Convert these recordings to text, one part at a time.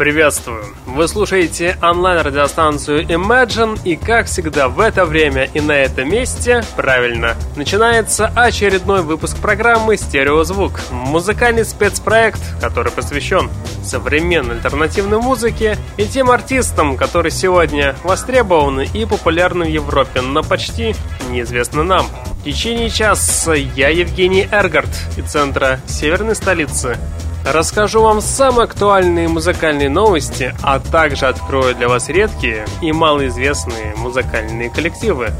Приветствую! Вы слушаете онлайн-радиостанцию Imagine, и как всегда в это время и на этом месте, правильно, начинается очередной выпуск программы «Стереозвук» — музыкальный спецпроект, который посвящен современной альтернативной музыке и тем артистам, которые сегодня востребованы и популярны в Европе, но почти неизвестны нам. В течение часа я Евгений Эргард из центра северной столицы Расскажу вам самые актуальные музыкальные новости, а также открою для вас редкие и малоизвестные музыкальные коллективы.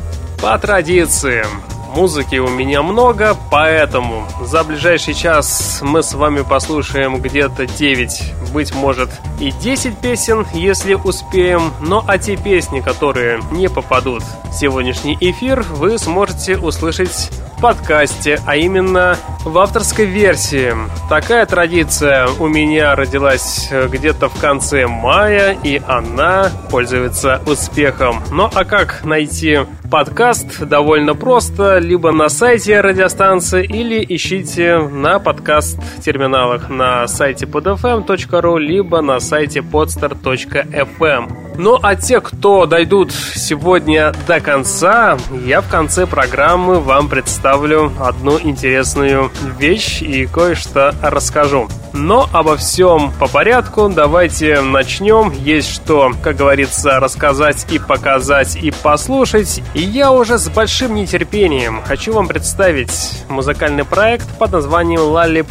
По традиции, музыки у меня много, поэтому за ближайший час мы с вами послушаем где-то 9, быть может и 10 песен, если успеем. Но а те песни, которые не попадут в сегодняшний эфир, вы сможете услышать подкасте, а именно в авторской версии. Такая традиция у меня родилась э, где-то в конце мая, и она пользуется успехом. Ну а как найти подкаст? Довольно просто. Либо на сайте радиостанции, или ищите на подкаст-терминалах на сайте podfm.ru, либо на сайте podstar.fm. Ну а те, кто дойдут сегодня до конца, я в конце программы вам представлю одну интересную вещь и кое-что расскажу. Но обо всем по порядку, давайте начнем. Есть что, как говорится, рассказать и показать и послушать. И я уже с большим нетерпением хочу вам представить музыкальный проект под названием Лали.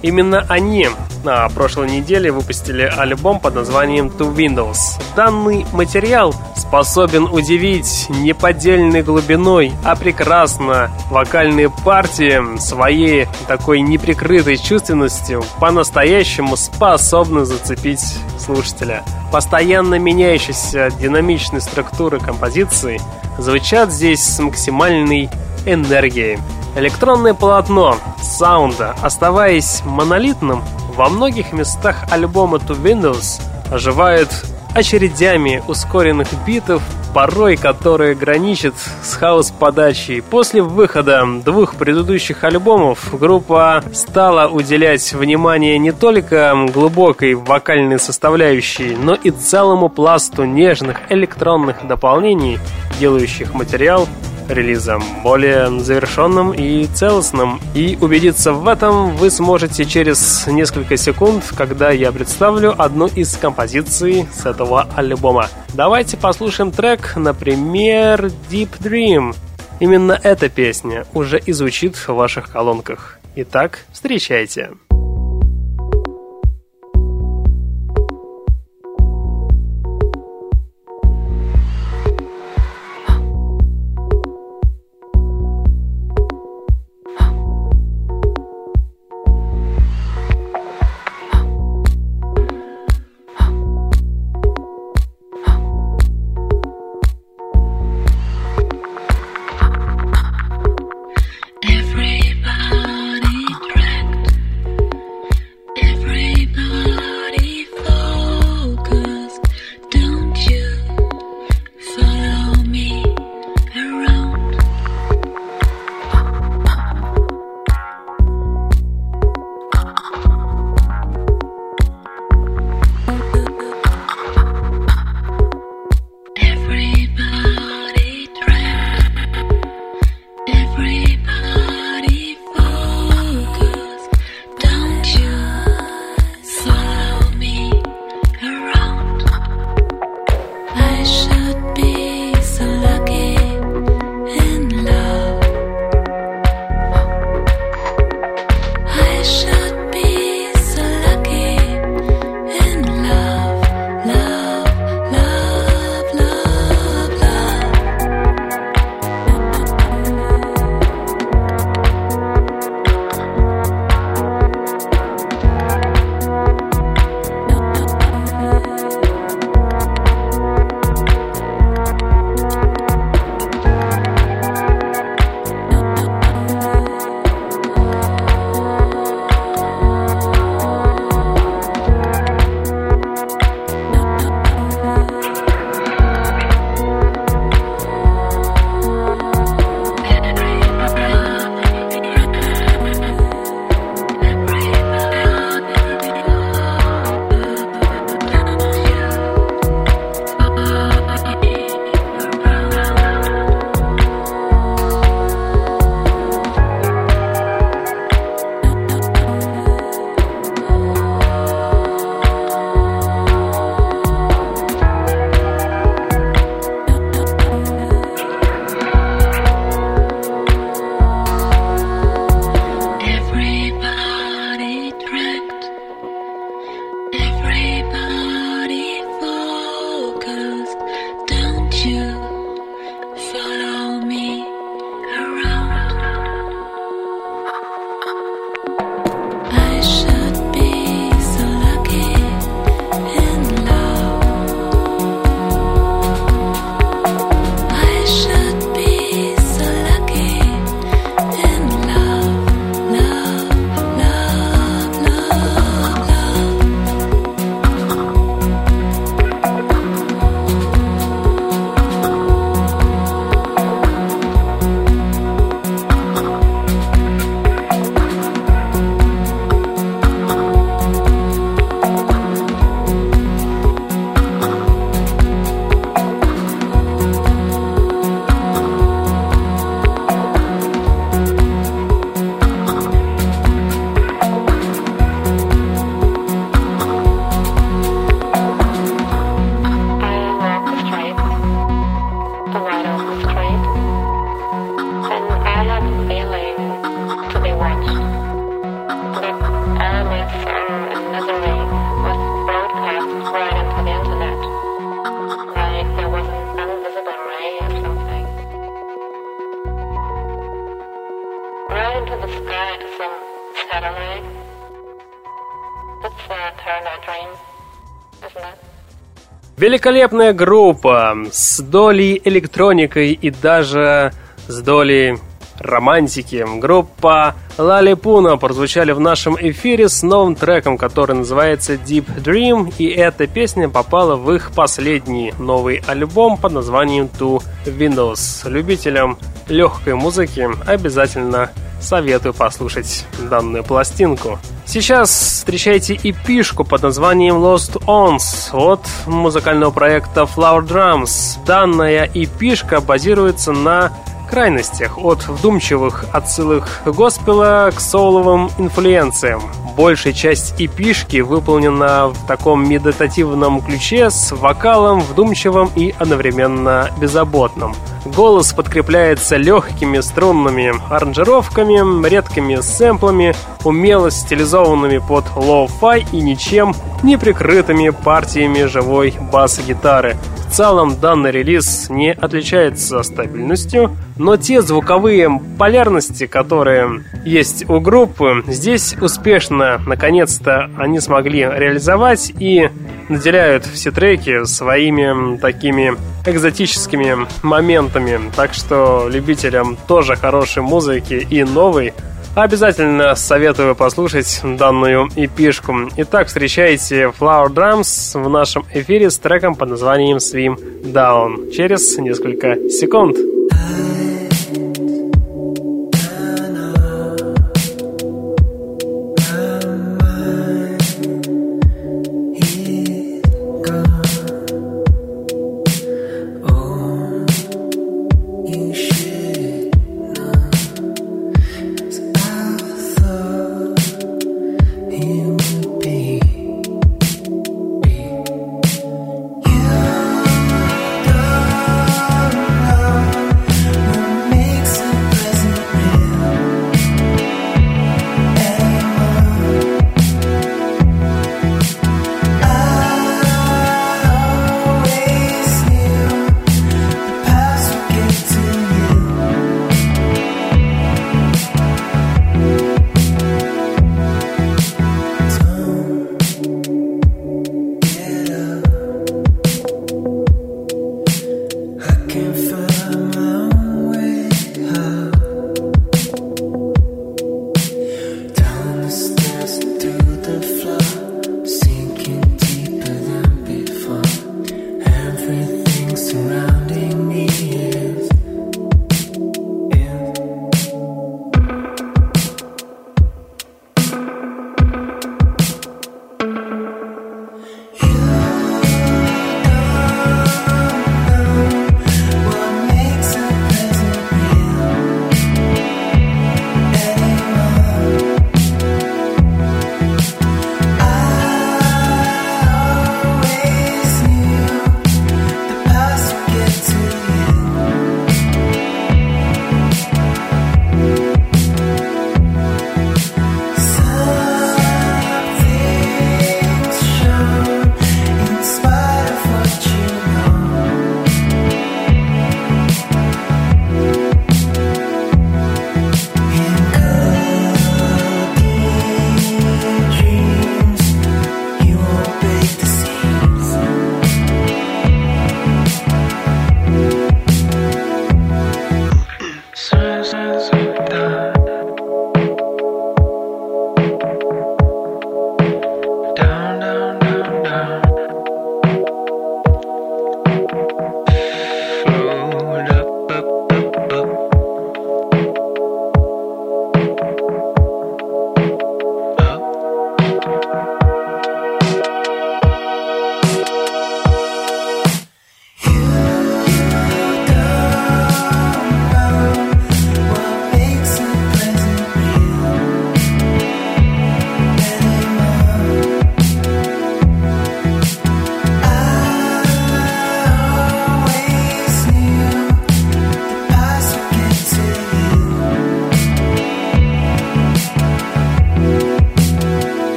Именно они на прошлой неделе выпустили альбом под названием Two Windows. Данный материал способен удивить не поддельной глубиной, а прекрасно вокальные партии своей такой неприкрытой чувственностью по-настоящему способны зацепить слушателя. Постоянно меняющиеся динамичные структуры композиции звучат здесь с максимальной энергией. Электронное полотно саунда, оставаясь монолитным, во многих местах альбома To Windows оживает очередями ускоренных битов, порой которые граничат с хаос-подачей. После выхода двух предыдущих альбомов группа стала уделять внимание не только глубокой вокальной составляющей, но и целому пласту нежных электронных дополнений, делающих материал релизом более завершенным и целостным. И убедиться в этом вы сможете через несколько секунд, когда я представлю одну из композиций с этого альбома. Давайте послушаем трек, например, Deep Dream. Именно эта песня уже и звучит в ваших колонках. Итак, встречайте. Великолепная группа с долей электроникой и даже с долей романтики. Группа Лалипуна прозвучали в нашем эфире с новым треком, который называется Deep Dream, и эта песня попала в их последний новый альбом под названием To Windows. Любителям легкой музыки обязательно советую послушать данную пластинку. Сейчас встречайте эпишку под названием Lost Ons от музыкального проекта Flower Drums. Данная эпишка базируется на крайностях, от вдумчивых отсылок госпела к соуловым инфлюенциям. Большая часть эпишки выполнена в таком медитативном ключе с вокалом вдумчивым и одновременно беззаботным. Голос подкрепляется легкими струнными аранжировками, редкими сэмплами, умело стилизованными под лоу-фай и ничем не прикрытыми партиями живой бас-гитары. В целом данный релиз не отличается стабильностью, но те звуковые полярности, которые есть у группы, здесь успешно, наконец-то, они смогли реализовать и наделяют все треки своими такими экзотическими моментами. Так что любителям тоже хорошей музыки и новой Обязательно советую послушать данную эпишку. Итак, встречайте Flower Drums в нашем эфире с треком под названием Swim Down через несколько секунд.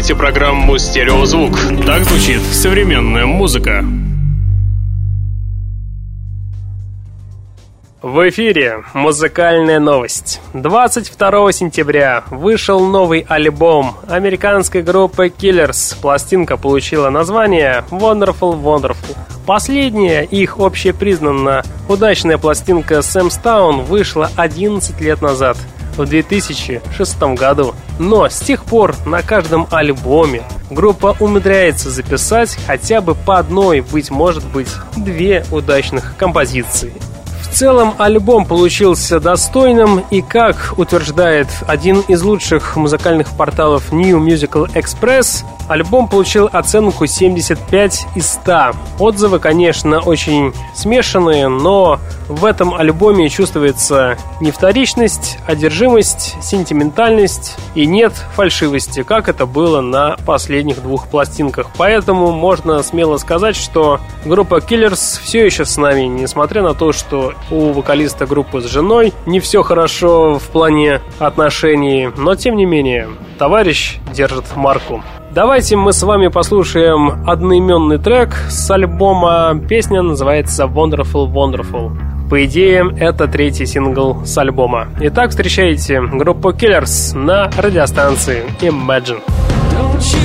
Слушаете программу «Стереозвук». Так звучит современная музыка. В эфире музыкальная новость. 22 сентября вышел новый альбом американской группы Killers. Пластинка получила название Wonderful Wonderful. Последняя их общепризнанно удачная пластинка Sam Stone вышла 11 лет назад, в 2006 году. Но с тех пор на каждом альбоме группа умудряется записать хотя бы по одной, быть может быть, две удачных композиции. В целом альбом получился достойным и, как утверждает один из лучших музыкальных порталов New Musical Express, альбом получил оценку 75 из 100. Отзывы, конечно, очень смешанные, но в этом альбоме чувствуется не вторичность, одержимость, сентиментальность и нет фальшивости, как это было на последних двух пластинках. Поэтому можно смело сказать, что группа Killers все еще с нами, несмотря на то, что у вокалиста группы с женой не все хорошо в плане отношений, но тем не менее, товарищ держит марку. Давайте мы с вами послушаем одноименный трек с альбома. Песня называется Wonderful Wonderful. По идее, это третий сингл с альбома. Итак, встречайте группу Killers на радиостанции Imagine. Don't you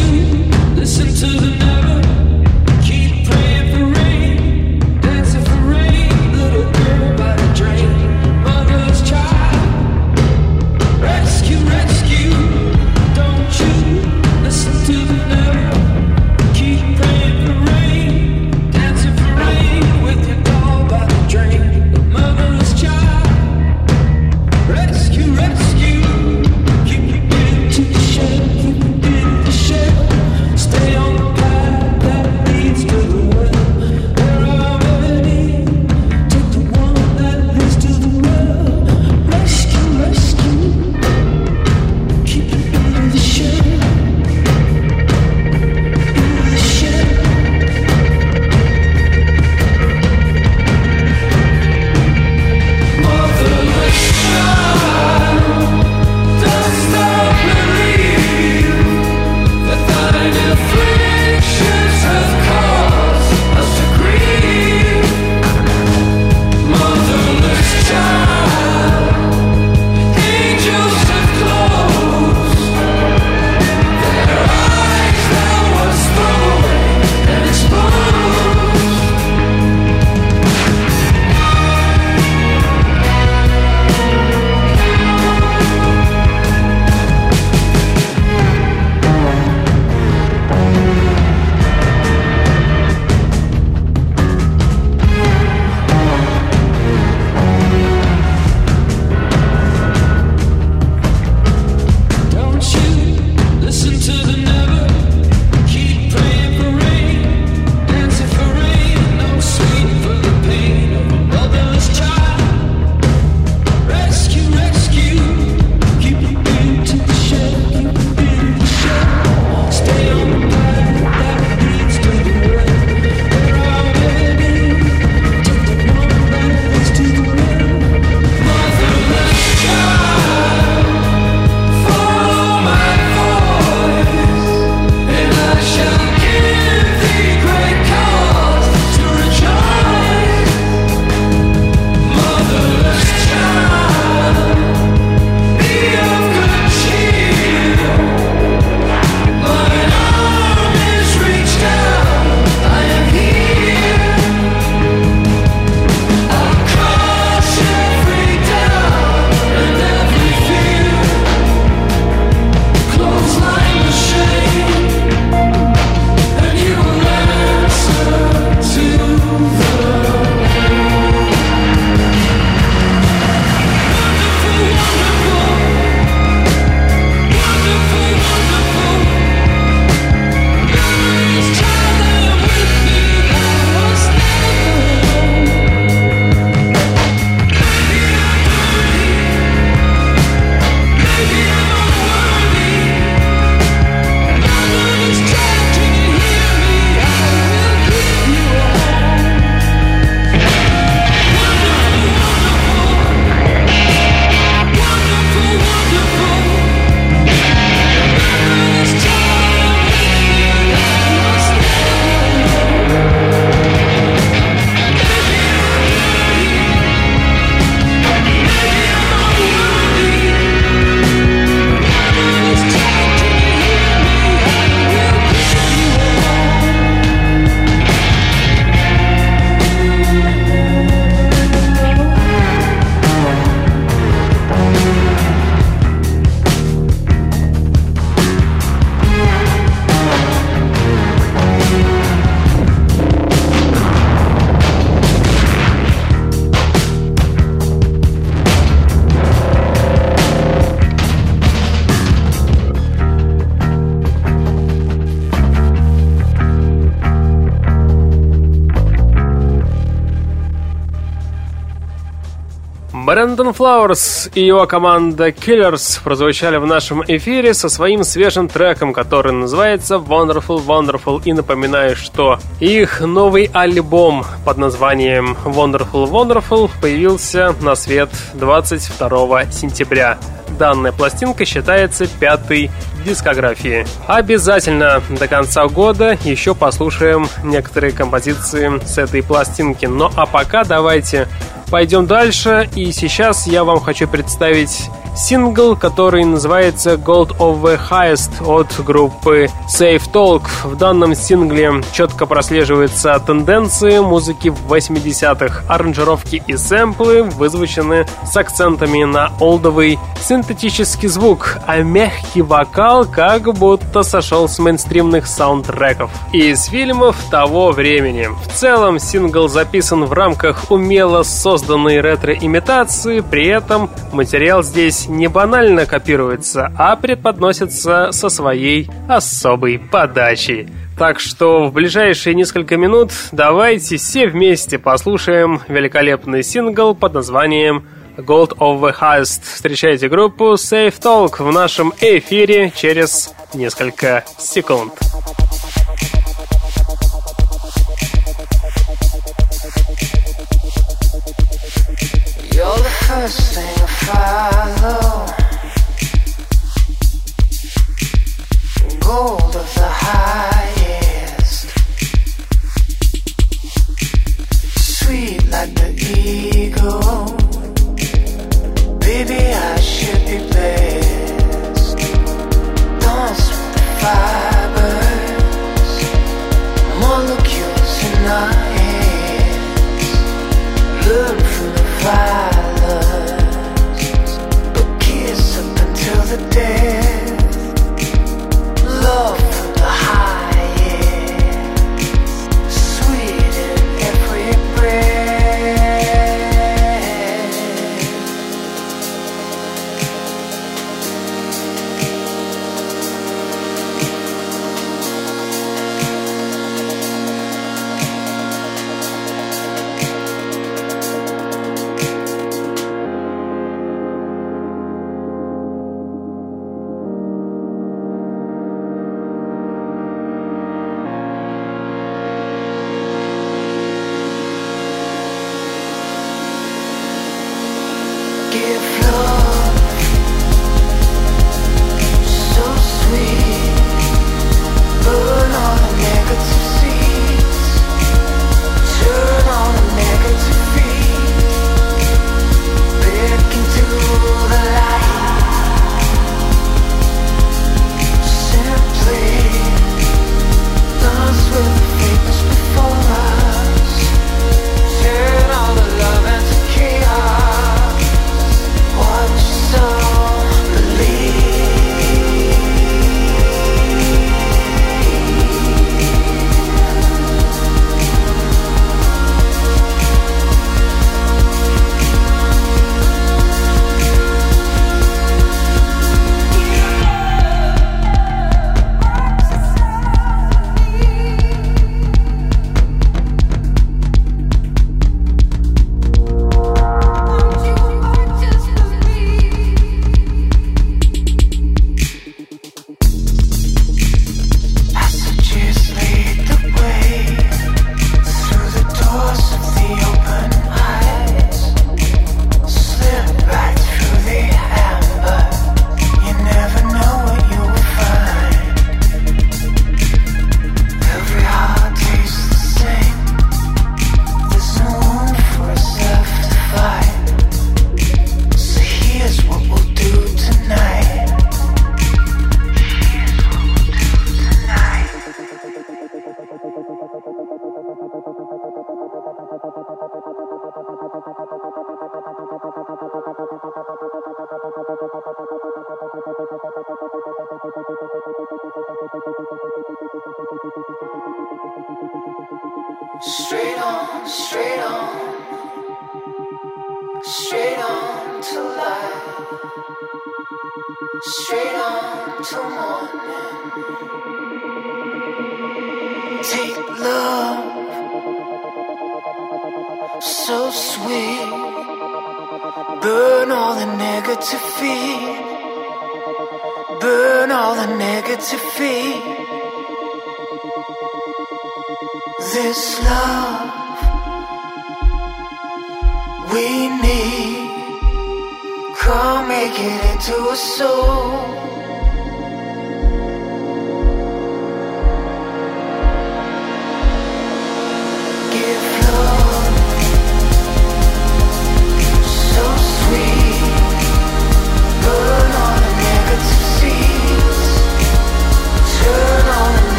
Флауэрс и его команда Killers прозвучали в нашем эфире со своим свежим треком, который называется Wonderful Wonderful. И напоминаю, что их новый альбом под названием Wonderful Wonderful появился на свет 22 сентября. Данная пластинка считается пятой дискографии. Обязательно до конца года еще послушаем некоторые композиции с этой пластинки. Ну а пока давайте пойдем дальше. И сейчас я вам хочу представить сингл, который называется Gold of the Highest от группы Safe Talk. В данном сингле четко прослеживаются тенденции музыки в 80-х. Аранжировки и сэмплы вызвучены с акцентами на олдовый синтетический звук, а мягкий вокал как будто сошел с мейнстримных саундтреков и из фильмов того времени. В целом сингл записан в рамках умело созданной ретро-имитации, при этом материал здесь не банально копируется, а преподносится со своей особой подачей. Так что в ближайшие несколько минут давайте все вместе послушаем великолепный сингл под названием Gold of the Highest. Встречайте группу Safe Talk в нашем эфире через несколько секунд.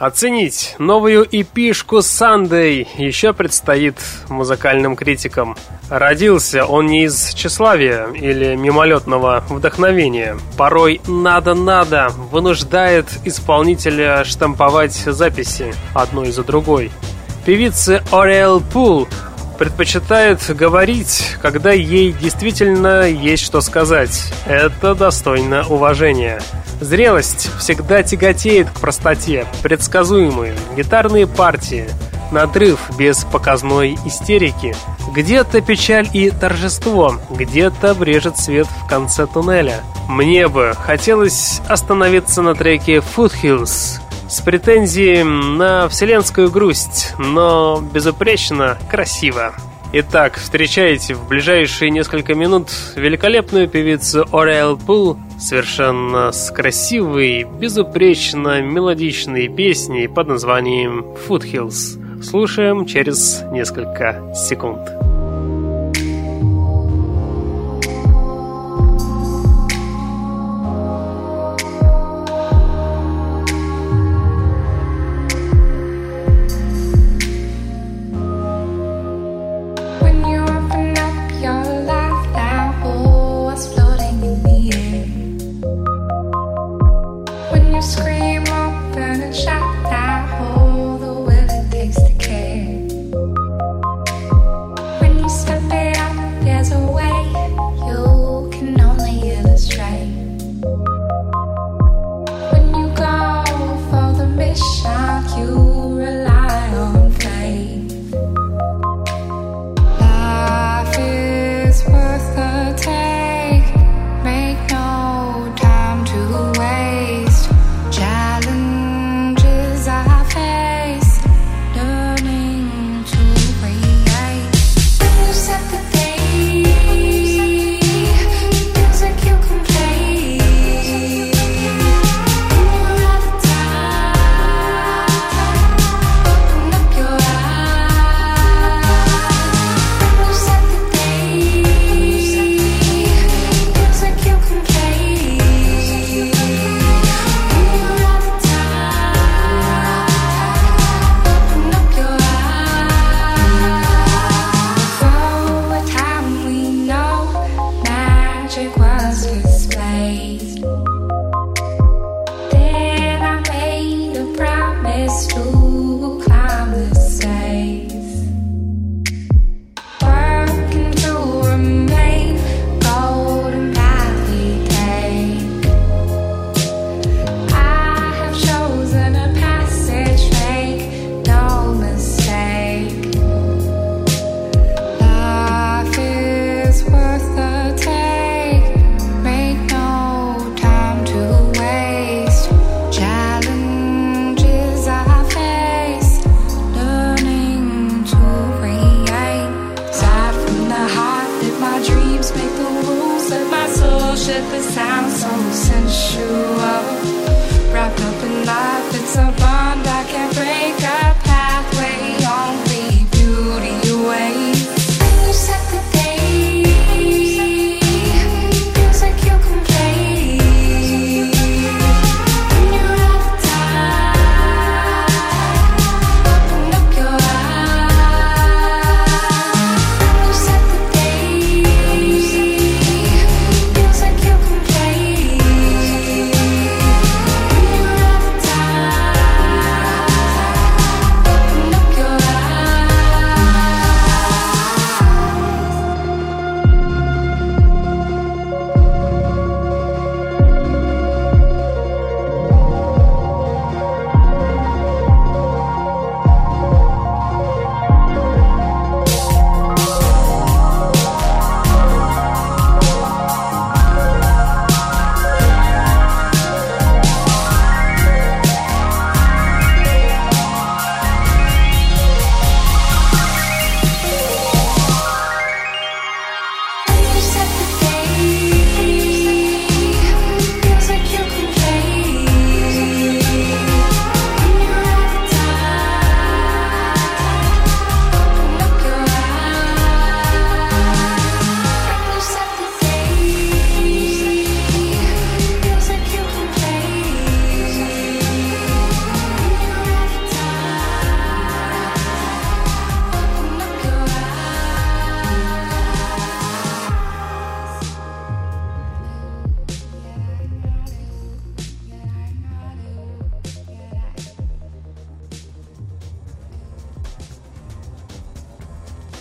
Оценить новую эпишку Sunday еще предстоит музыкальным критикам. Родился он не из тщеславия или мимолетного вдохновения. Порой «надо-надо» вынуждает исполнителя штамповать записи одной за другой. Певица Ориэл Пул предпочитает говорить, когда ей действительно есть что сказать. Это достойно уважения. Зрелость всегда тяготеет к простоте, предсказуемые гитарные партии, надрыв без показной истерики. Где-то печаль и торжество, где-то брежет свет в конце туннеля. Мне бы хотелось остановиться на треке Foothills с претензией на вселенскую грусть, но безупречно красиво. Итак, встречайте в ближайшие несколько минут великолепную певицу Ориэл Пул совершенно с красивой, безупречно мелодичной песней под названием Foothills. Слушаем через несколько секунд.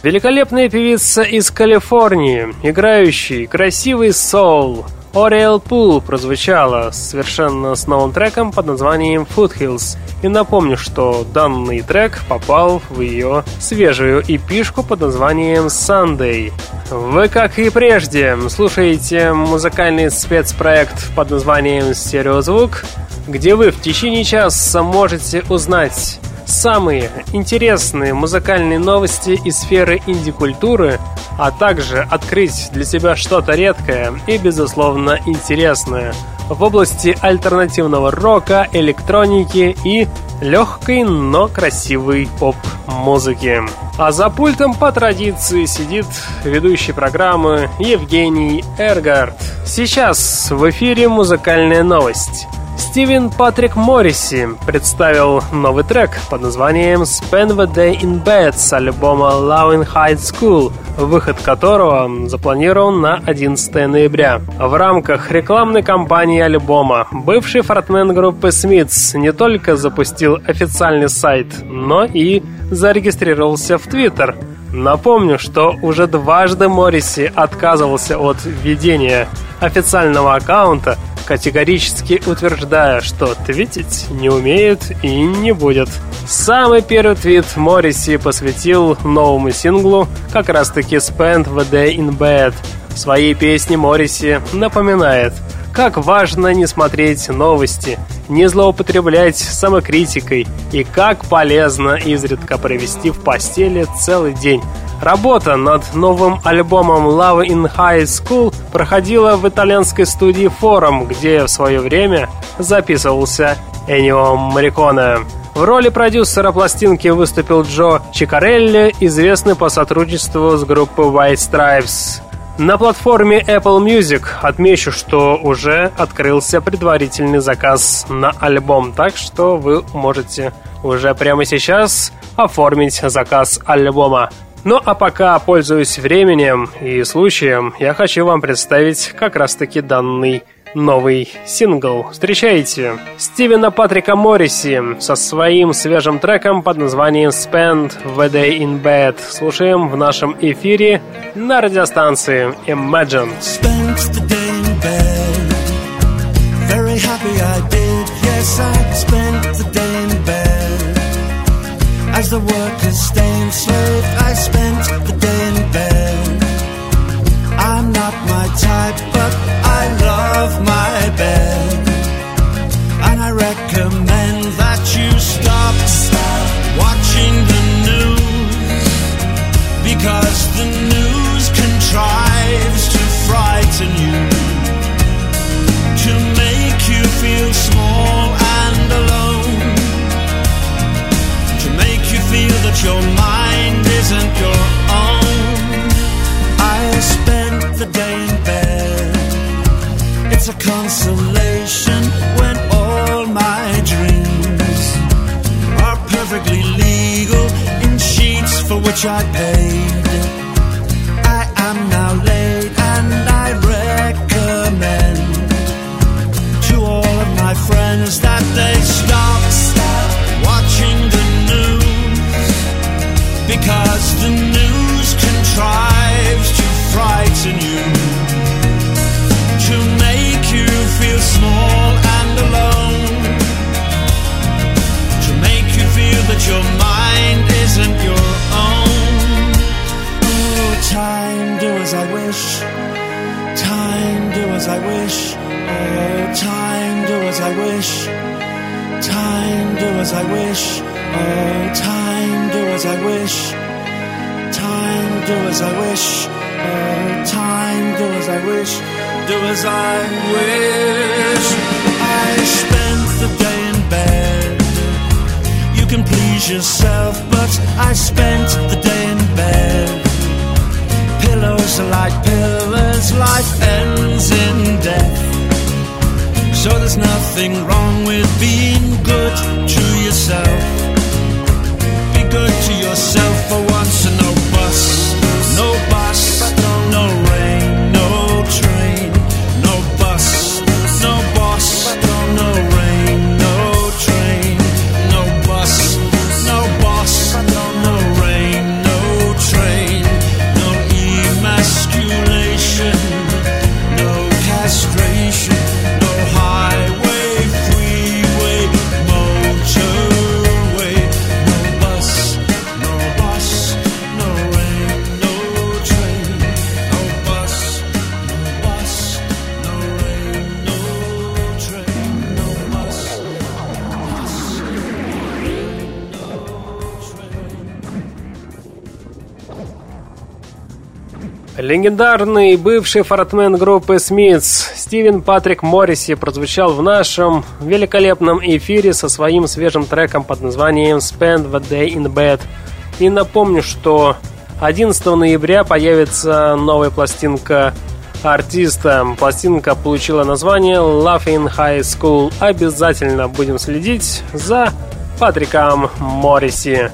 Великолепная певица из Калифорнии, играющий красивый соул. Ориэл Пул прозвучала совершенно с новым треком под названием Foothills. И напомню, что данный трек попал в ее свежую эпишку под названием Sunday. Вы, как и прежде, слушаете музыкальный спецпроект под названием Стереозвук, где вы в течение часа можете узнать самые интересные музыкальные новости из сферы инди-культуры, а также открыть для себя что-то редкое и, безусловно, интересное в области альтернативного рока, электроники и легкой, но красивой поп-музыки. А за пультом по традиции сидит ведущий программы Евгений Эргард. Сейчас в эфире музыкальная новость. Стивен Патрик Морриси представил новый трек под названием Spend the Day in Bed с альбома Love in High School, выход которого запланирован на 11 ноября. В рамках рекламной кампании альбома бывший фронтмен группы Smiths не только запустил официальный сайт, но и зарегистрировался в Твиттер. Напомню, что уже дважды Морриси отказывался от введения официального аккаунта категорически утверждая, что твитить не умеет и не будет. Самый первый твит Морриси посвятил новому синглу, как раз таки Spend the Day in Bed. В своей песне Морриси напоминает – как важно не смотреть новости, не злоупотреблять самокритикой и как полезно изредка провести в постели целый день. Работа над новым альбомом Love in High School проходила в итальянской студии Forum, где в свое время записывался Энио Мариконе. В роли продюсера пластинки выступил Джо Чикарелли, известный по сотрудничеству с группой White Stripes. На платформе Apple Music отмечу, что уже открылся предварительный заказ на альбом, так что вы можете уже прямо сейчас оформить заказ альбома. Ну а пока, пользуясь временем и случаем, я хочу вам представить как раз таки данный новый сингл. Встречайте Стивена Патрика Морриси со своим свежим треком под названием Spend the Day in Bed. Слушаем в нашем эфире на радиостанции Imagine. Spent the day in bed. Very happy I did. Yes, I spent the day in bed. As the workers stay enslaved, I spent your mind isn't your own. I spent the day in bed. It's a consolation when all my dreams are perfectly legal in sheets for which I paid. I am now late and I recommend to all of my friends that they stop. Because the news contrives to frighten you to make you feel small and alone. To make you feel that your mind isn't your own. Oh, time, do as I wish. Time, do as I wish. Oh, time, do as I wish. Time, do as I wish. Oh, time, do as I wish. Time, do as I wish. Oh, time, do as I wish do as I wish. I spent the day in bed. You can please yourself, but I spent the day in bed. Pillows are like pillars, life ends in death. So there's nothing wrong with being good to yourself. Good to yourself Легендарный бывший фортмен группы Смитс Стивен Патрик Морриси прозвучал в нашем великолепном эфире со своим свежим треком под названием Spend the Day in Bed. И напомню, что 11 ноября появится новая пластинка артиста. Пластинка получила название Laughing High School. Обязательно будем следить за Патриком Морриси.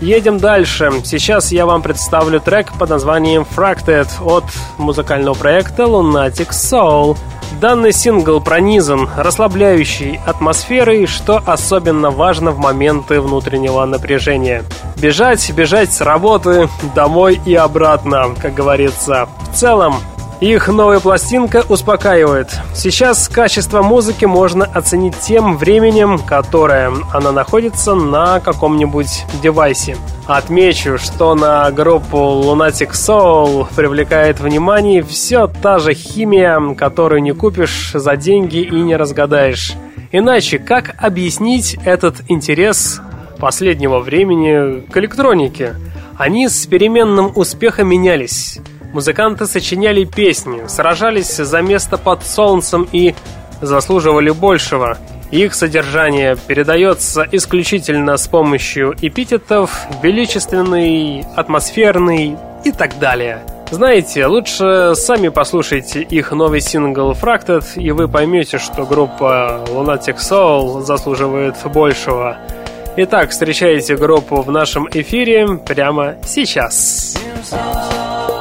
Едем дальше. Сейчас я вам представлю трек под названием Fracted от музыкального проекта Lunatic Soul. Данный сингл пронизан расслабляющей атмосферой, что особенно важно в моменты внутреннего напряжения. Бежать, бежать с работы, домой и обратно, как говорится. В целом, их новая пластинка успокаивает. Сейчас качество музыки можно оценить тем временем, которое она находится на каком-нибудь девайсе. Отмечу, что на группу Lunatic Soul привлекает внимание все та же химия, которую не купишь за деньги и не разгадаешь. Иначе как объяснить этот интерес последнего времени к электронике? Они с переменным успехом менялись. Музыканты сочиняли песни, сражались за место под солнцем и заслуживали большего. Их содержание передается исключительно с помощью эпитетов «величественный», «атмосферный» и так далее. Знаете, лучше сами послушайте их новый сингл «Fracted», и вы поймете, что группа Lunatic Soul заслуживает большего. Итак, встречайте группу в нашем эфире прямо сейчас. Сейчас.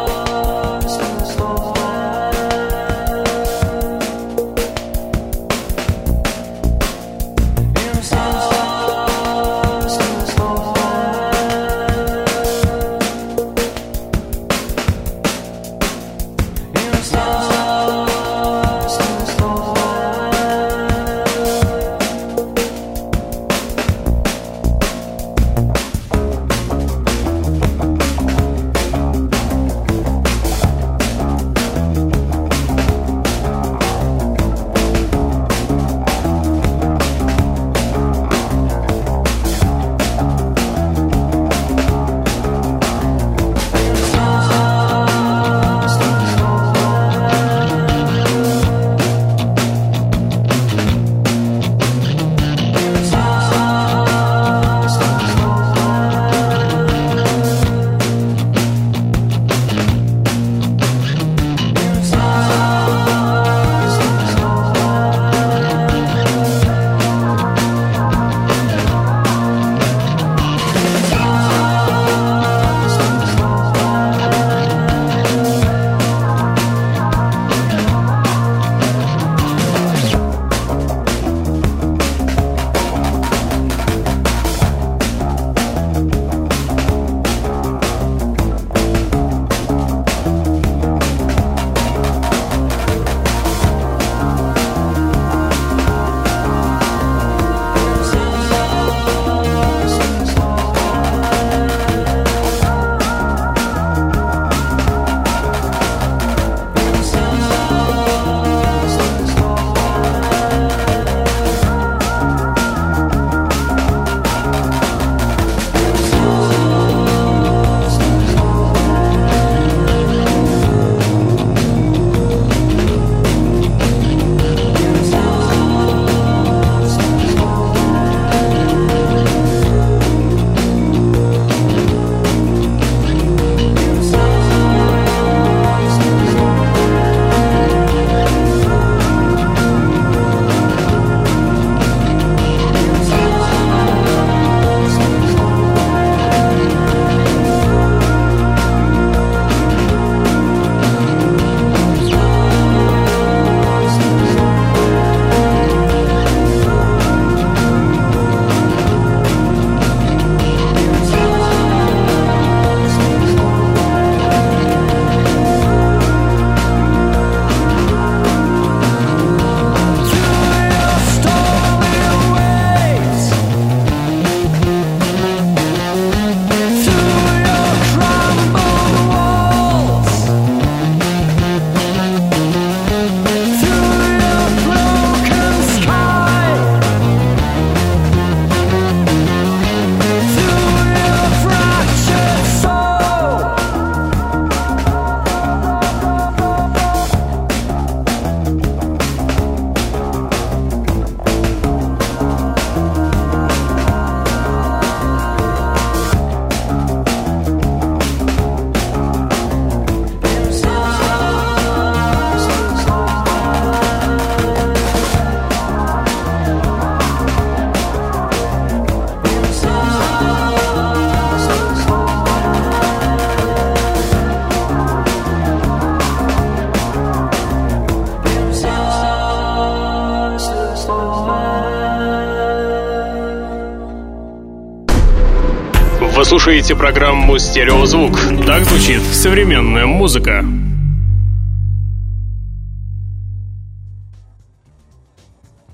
Слушаете программу «Стереозвук». Так звучит современная музыка.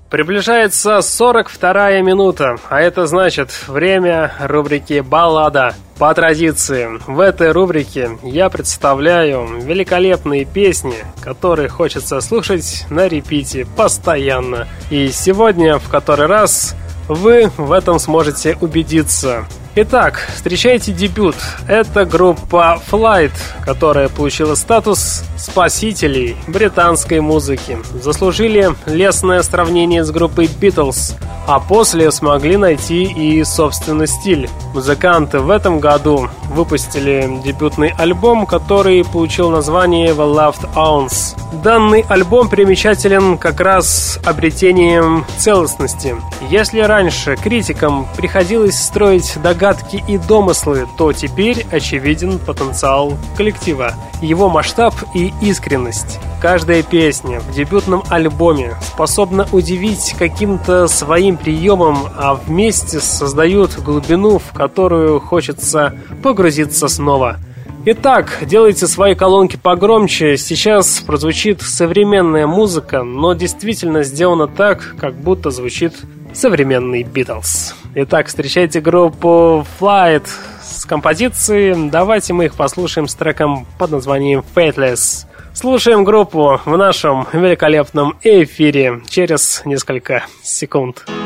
Приближается 42-я минута, а это значит время рубрики «Баллада». По традиции, в этой рубрике я представляю великолепные песни, которые хочется слушать на репите постоянно. И сегодня в который раз вы в этом сможете убедиться. Итак, встречайте дебют. Это группа Flight, которая получила статус спасителей британской музыки. Заслужили лестное сравнение с группой Beatles, а после смогли найти и собственный стиль. Музыканты в этом году выпустили дебютный альбом, который получил название The Loved Ounce. Данный альбом примечателен как раз обретением целостности. Если раньше критикам приходилось строить догадки и домыслы, то теперь очевиден потенциал коллектива, его масштаб и искренность. Каждая песня в дебютном альбоме способна удивить каким-то своим приемом, а вместе создают глубину, в которую хочется погрузиться снова. Итак, делайте свои колонки погромче. Сейчас прозвучит современная музыка, но действительно сделана так, как будто звучит современный Битлз. Итак, встречайте группу Flight с композицией. Давайте мы их послушаем с треком под названием Fateless. Слушаем группу в нашем великолепном эфире через несколько секунд. В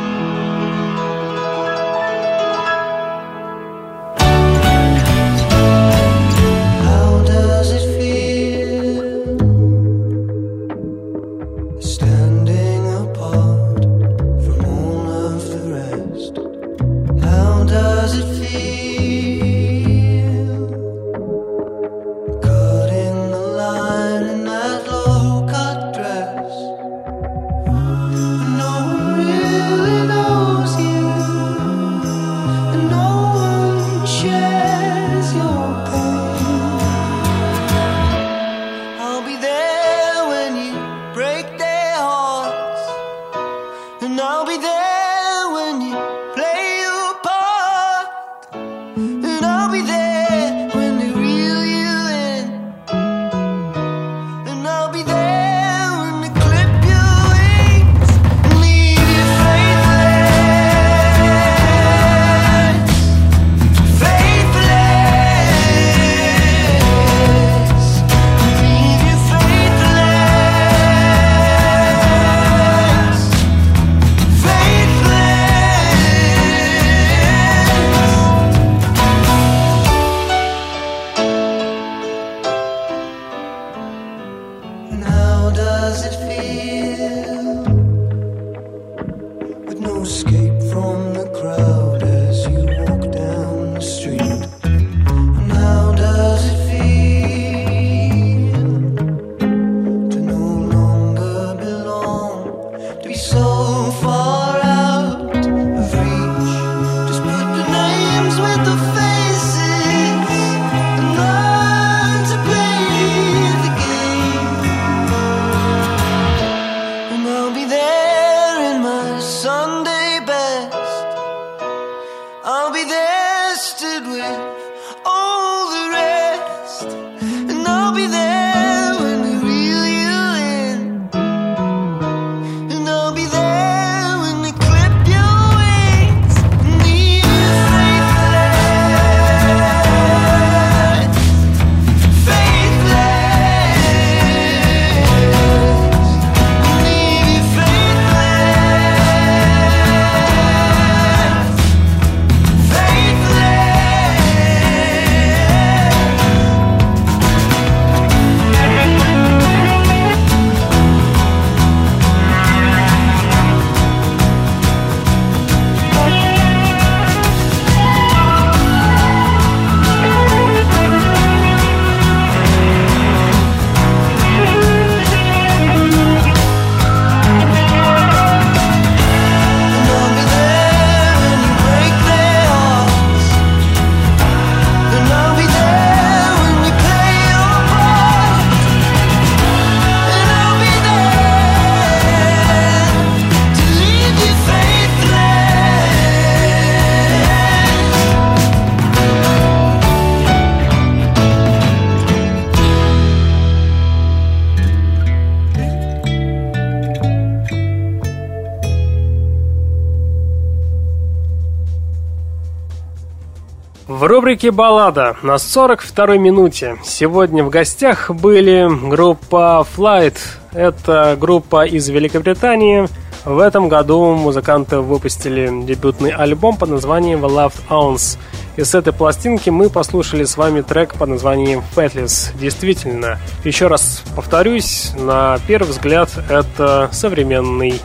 рубрике «Баллада» на 42-й минуте сегодня в гостях были группа Flight. Это группа из Великобритании. В этом году музыканты выпустили дебютный альбом под названием The Loved Ounce. И с этой пластинки мы послушали с вами трек под названием Fatless. Действительно, еще раз повторюсь, на первый взгляд это современный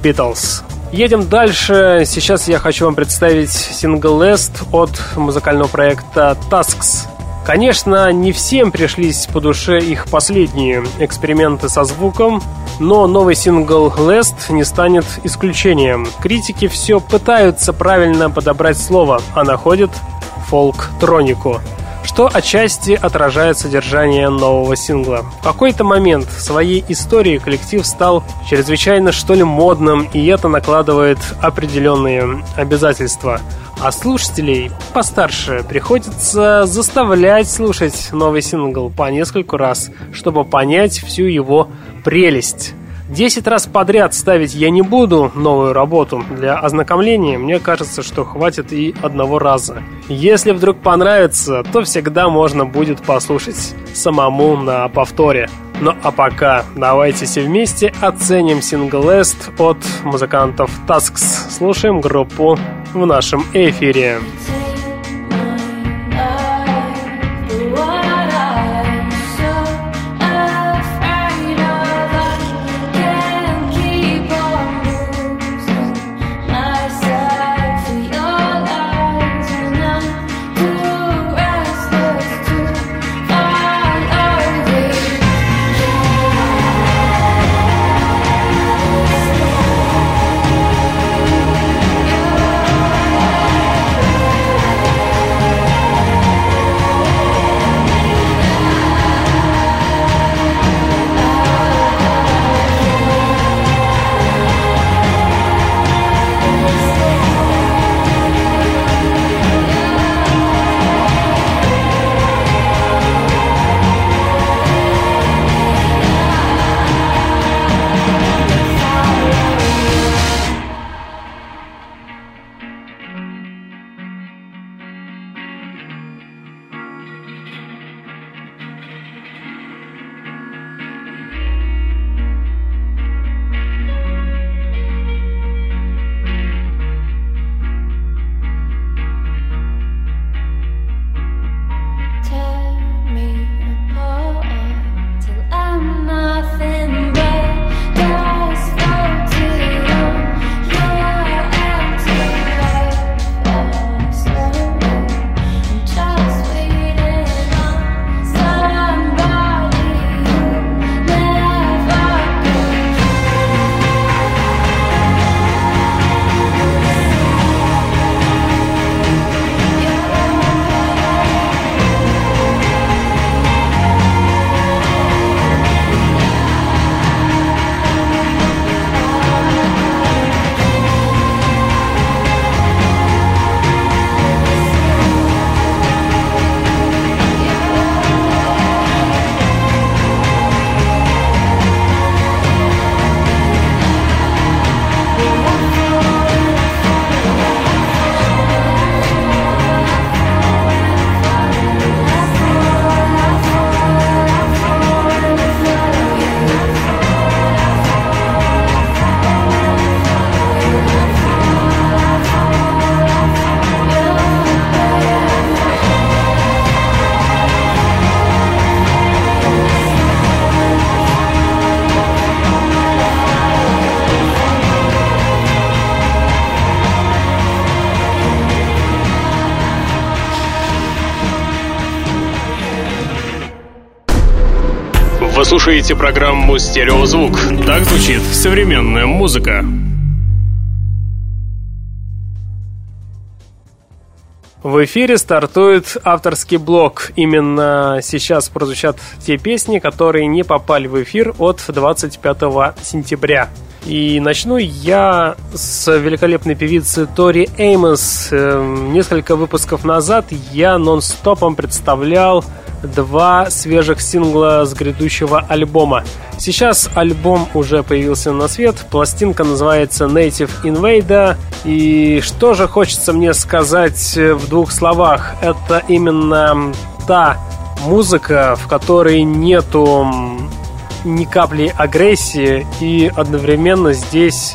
Beatles. Едем дальше. Сейчас я хочу вам представить сингл Last от музыкального проекта Tasks. Конечно, не всем пришлись по душе их последние эксперименты со звуком, но новый сингл Last не станет исключением. Критики все пытаются правильно подобрать слово, а находят фолк-тронику что отчасти отражает содержание нового сингла. В какой-то момент в своей истории коллектив стал чрезвычайно что ли модным, и это накладывает определенные обязательства. А слушателей постарше приходится заставлять слушать новый сингл по нескольку раз, чтобы понять всю его прелесть. Десять раз подряд ставить я не буду новую работу. Для ознакомления мне кажется, что хватит и одного раза. Если вдруг понравится, то всегда можно будет послушать самому на повторе. Ну а пока давайте все вместе оценим сингл от музыкантов Tasks. Слушаем группу в нашем эфире. Слушаете программу «Стереозвук». Так звучит современная музыка. В эфире стартует авторский блок. Именно сейчас прозвучат те песни, которые не попали в эфир от 25 сентября. И начну я с великолепной певицы Тори Эймос. Эм, несколько выпусков назад я нон-стопом представлял два свежих сингла с грядущего альбома. Сейчас альбом уже появился на свет, пластинка называется Native Invader, и что же хочется мне сказать в двух словах, это именно та музыка, в которой нету ни капли агрессии, и одновременно здесь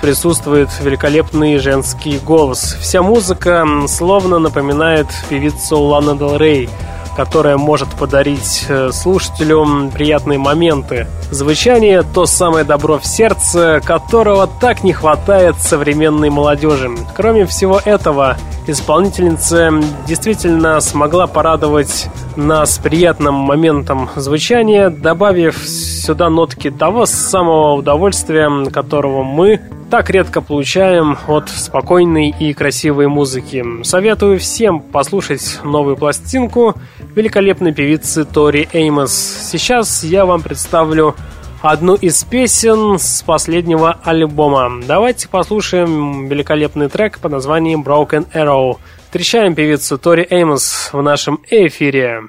присутствует великолепный женский голос. Вся музыка словно напоминает певицу Лана Дел Рей – которая может подарить э, слушателю приятные моменты. Звучание – то самое добро в сердце, которого так не хватает современной молодежи. Кроме всего этого, исполнительница действительно смогла порадовать нас приятным моментом звучания, добавив сюда нотки того самого удовольствия, которого мы так редко получаем от спокойной и красивой музыки. Советую всем послушать новую пластинку великолепной певицы Тори Эймос. Сейчас я вам представлю одну из песен с последнего альбома. Давайте послушаем великолепный трек под названием Broken Arrow. Встречаем певицу Тори Эймос в нашем эфире.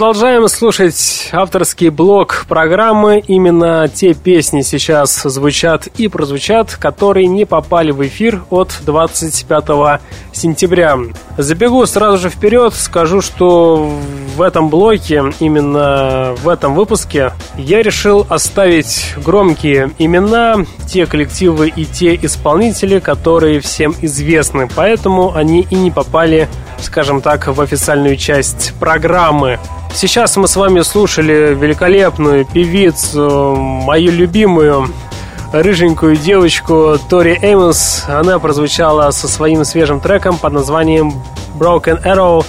Продолжаем слушать авторский блок программы. Именно те песни сейчас звучат и прозвучат, которые не попали в эфир от 25 сентября. Забегу сразу же вперед, скажу, что в этом блоке, именно в этом выпуске, я решил оставить громкие имена, те коллективы и те исполнители, которые всем известны, поэтому они и не попали, скажем так, в официальную часть программы. Сейчас мы с вами слушали великолепную певицу, мою любимую рыженькую девочку Тори Эймонс. Она прозвучала со своим свежим треком под названием Broken Arrow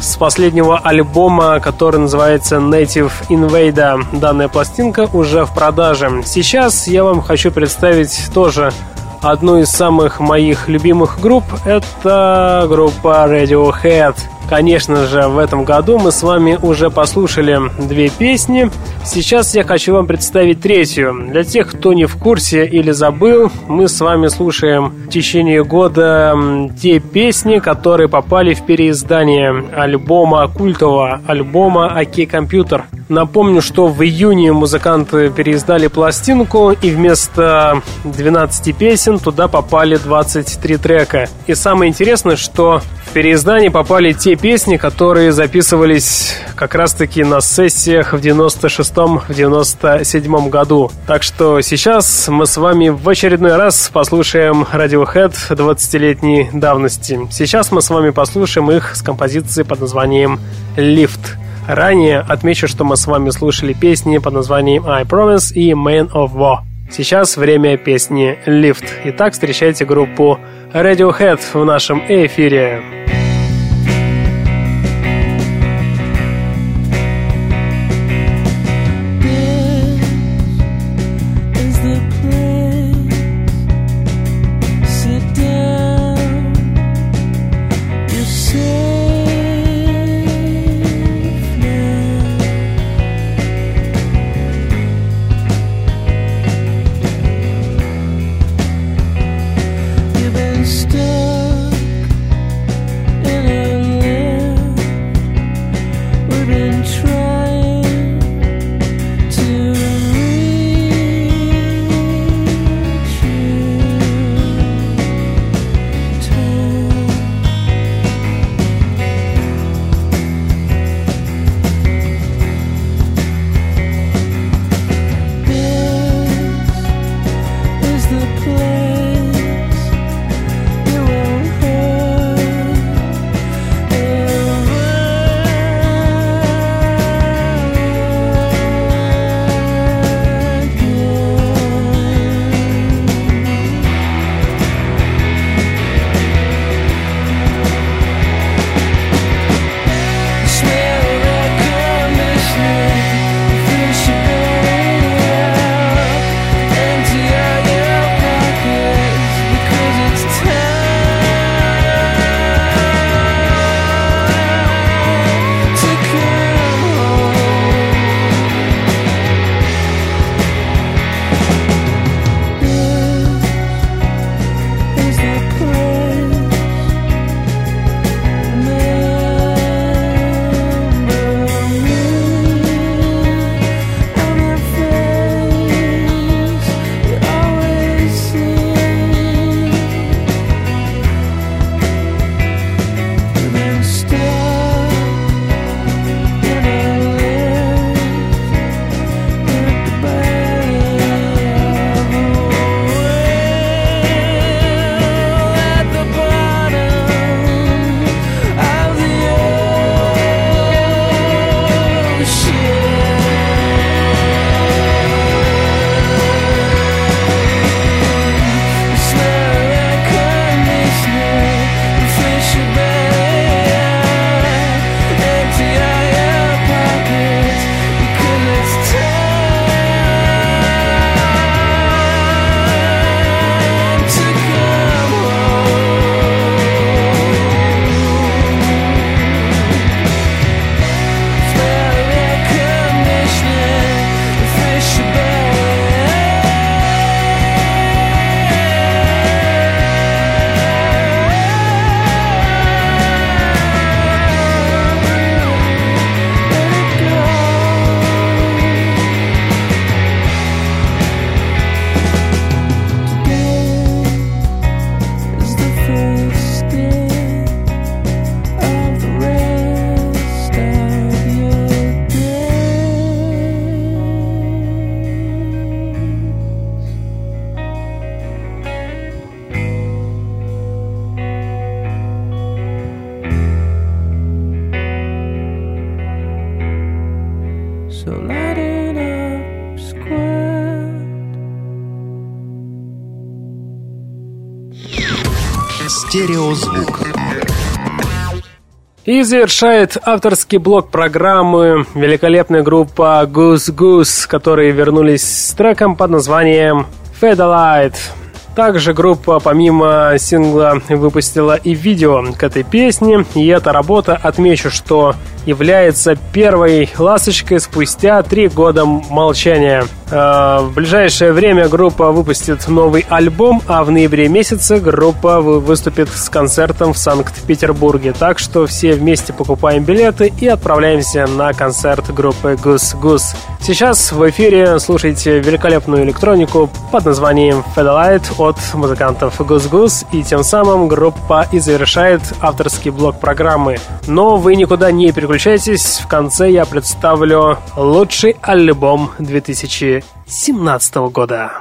с последнего альбома, который называется Native Invader. Данная пластинка уже в продаже. Сейчас я вам хочу представить тоже одну из самых моих любимых групп. Это группа Radiohead. Конечно же, в этом году мы с вами уже послушали две песни. Сейчас я хочу вам представить третью. Для тех, кто не в курсе или забыл, мы с вами слушаем в течение года те песни, которые попали в переиздание альбома культового альбома «Оки Компьютер». Напомню, что в июне музыканты переиздали пластинку, и вместо 12 песен туда попали 23 трека. И самое интересное, что в переиздание попали те песни, которые записывались как раз-таки на сессиях в 96-97 году. Так что сейчас мы с вами в очередной раз послушаем Radiohead 20-летней давности. Сейчас мы с вами послушаем их с композицией под названием «Lift». Ранее отмечу, что мы с вами слушали песни под названием «I Promise» и «Man of War». Сейчас время песни «Lift». Итак, встречайте группу Radiohead в нашем эфире. Завершает авторский блок программы великолепная группа Goose Goose, которые вернулись с треком под названием Fadelight. Также группа помимо сингла выпустила и видео к этой песне, и эта работа, отмечу, что является первой ласточкой спустя три года молчания. Э, в ближайшее время группа выпустит новый альбом, а в ноябре месяце группа выступит с концертом в Санкт-Петербурге. Так что все вместе покупаем билеты и отправляемся на концерт группы Goose Goose. Сейчас в эфире слушайте великолепную электронику под названием Fedelight от музыкантов Goose Goose, и тем самым группа и завершает авторский блок программы. Но вы никуда не переключайтесь в конце я представлю лучший альбом 2017 года.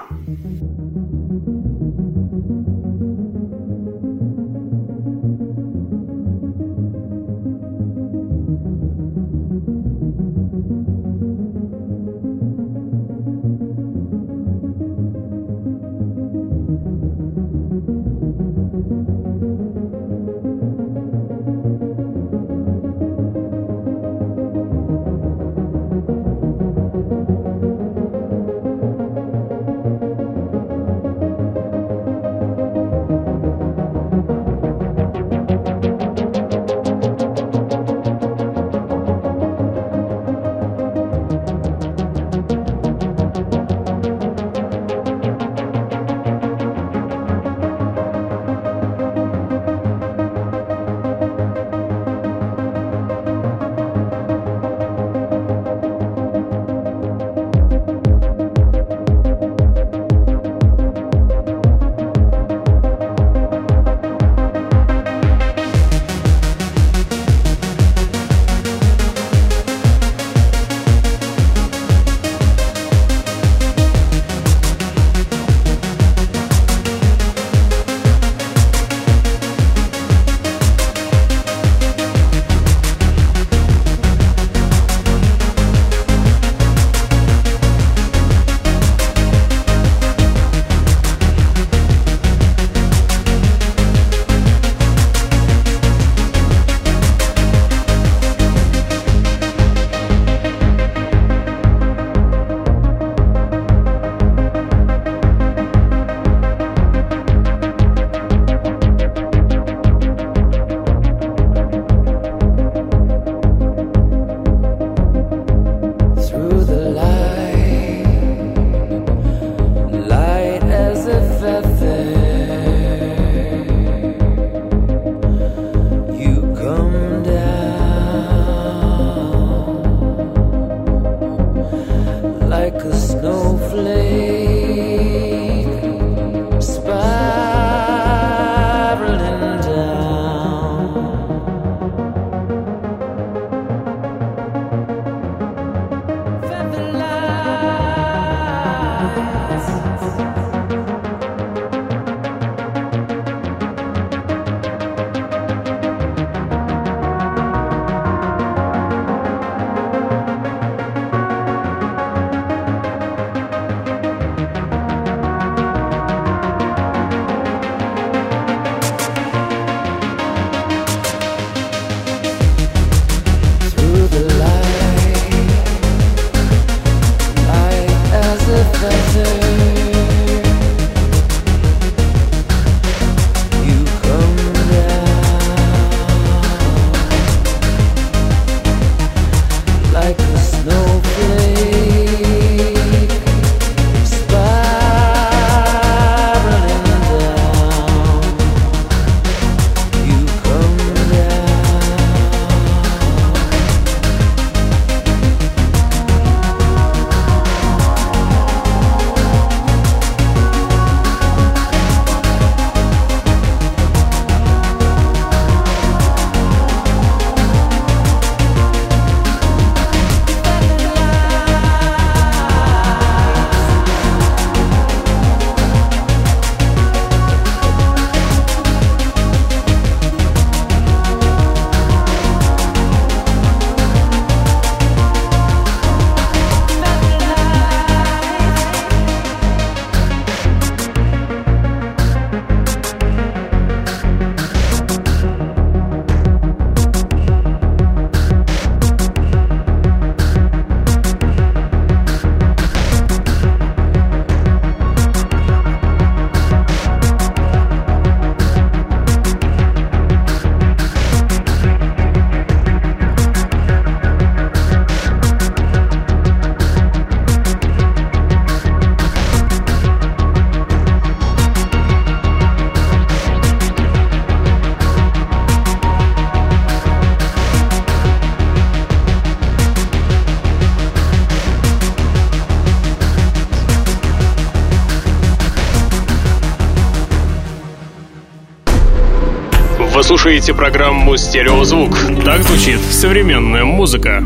Слушаете программу «Стереозвук». Так звучит современная музыка.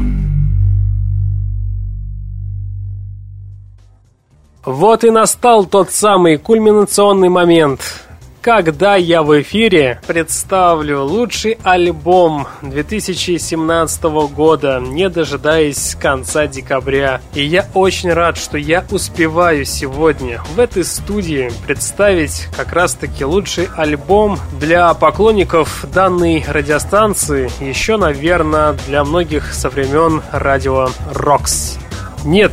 Вот и настал тот самый кульминационный момент когда я в эфире представлю лучший альбом 2017 года, не дожидаясь конца декабря. И я очень рад, что я успеваю сегодня в этой студии представить как раз-таки лучший альбом для поклонников данной радиостанции, еще, наверное, для многих со времен радио Рокс. Нет,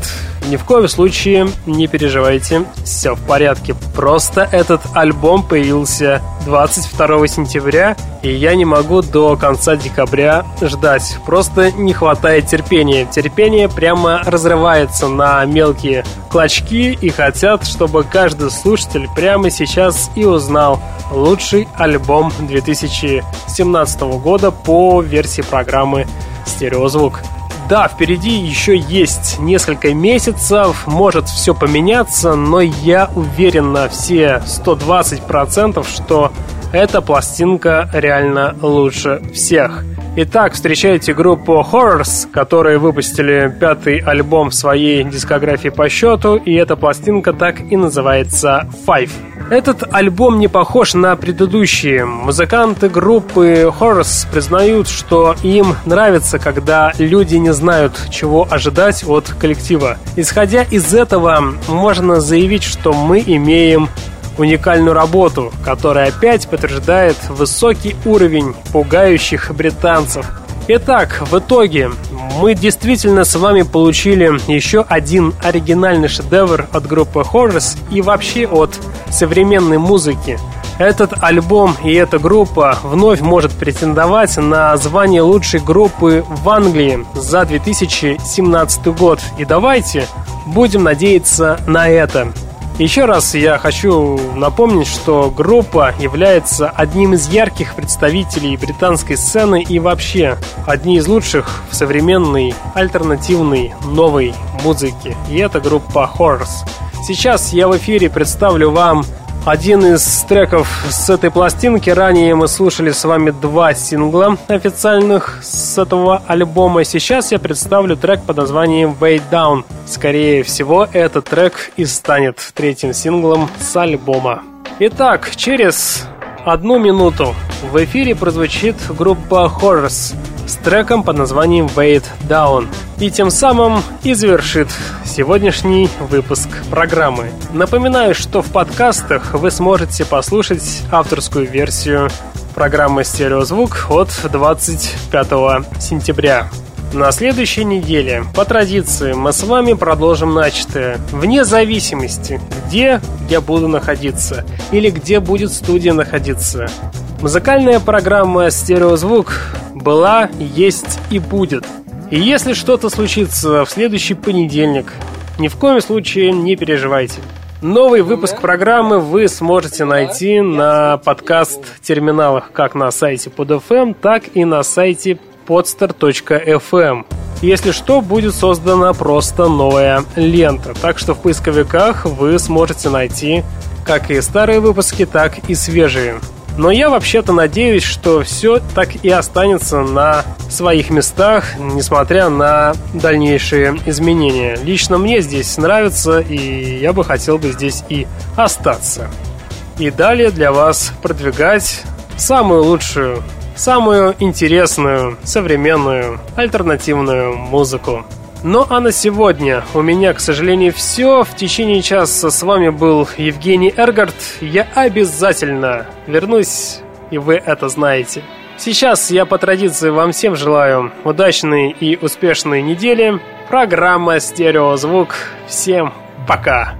ни в коем случае не переживайте, все в порядке. Просто этот альбом появился 22 сентября, и я не могу до конца декабря ждать. Просто не хватает терпения. Терпение прямо разрывается на мелкие клочки и хотят, чтобы каждый слушатель прямо сейчас и узнал лучший альбом 2017 года по версии программы «Стереозвук». Да, впереди еще есть несколько месяцев, может все поменяться, но я уверен на все 120%, что эта пластинка реально лучше всех. Итак, встречайте группу Horrors, которые выпустили пятый альбом в своей дискографии по счету, и эта пластинка так и называется Five. Этот альбом не похож на предыдущие. Музыканты группы Horrors признают, что им нравится, когда люди не знают, чего ожидать от коллектива. Исходя из этого, можно заявить, что мы имеем уникальную работу, которая опять подтверждает высокий уровень пугающих британцев. Итак, в итоге мы действительно с вами получили еще один оригинальный шедевр от группы Horrors и вообще от современной музыки. Этот альбом и эта группа вновь может претендовать на звание лучшей группы в Англии за 2017 год. И давайте будем надеяться на это. Еще раз я хочу напомнить, что группа является одним из ярких представителей британской сцены и вообще одни из лучших в современной альтернативной новой музыке. И это группа Horrors. Сейчас я в эфире представлю вам один из треков с этой пластинки. Ранее мы слушали с вами два сингла официальных с этого альбома. Сейчас я представлю трек под названием Way Down. Скорее всего, этот трек и станет третьим синглом с альбома. Итак, через одну минуту в эфире прозвучит группа Horrors с треком под названием Wait Down. И тем самым и завершит сегодняшний выпуск программы. Напоминаю, что в подкастах вы сможете послушать авторскую версию программы «Стереозвук» от 25 сентября. На следующей неделе, по традиции, мы с вами продолжим начатое, вне зависимости, где я буду находиться или где будет студия находиться. Музыкальная программа «Стереозвук» была, есть и будет. И если что-то случится в следующий понедельник, ни в коем случае не переживайте. Новый выпуск программы вы сможете найти на подкаст-терминалах как на сайте PodFM, так и на сайте podster.fm. Если что, будет создана просто новая лента, так что в поисковиках вы сможете найти как и старые выпуски, так и свежие. Но я вообще-то надеюсь, что все так и останется на своих местах, несмотря на дальнейшие изменения. Лично мне здесь нравится, и я бы хотел бы здесь и остаться. И далее для вас продвигать самую лучшую, самую интересную, современную, альтернативную музыку. Ну а на сегодня у меня, к сожалению, все. В течение часа с вами был Евгений Эргард. Я обязательно вернусь, и вы это знаете. Сейчас я по традиции вам всем желаю удачной и успешной недели. Программа «Стереозвук». Всем пока!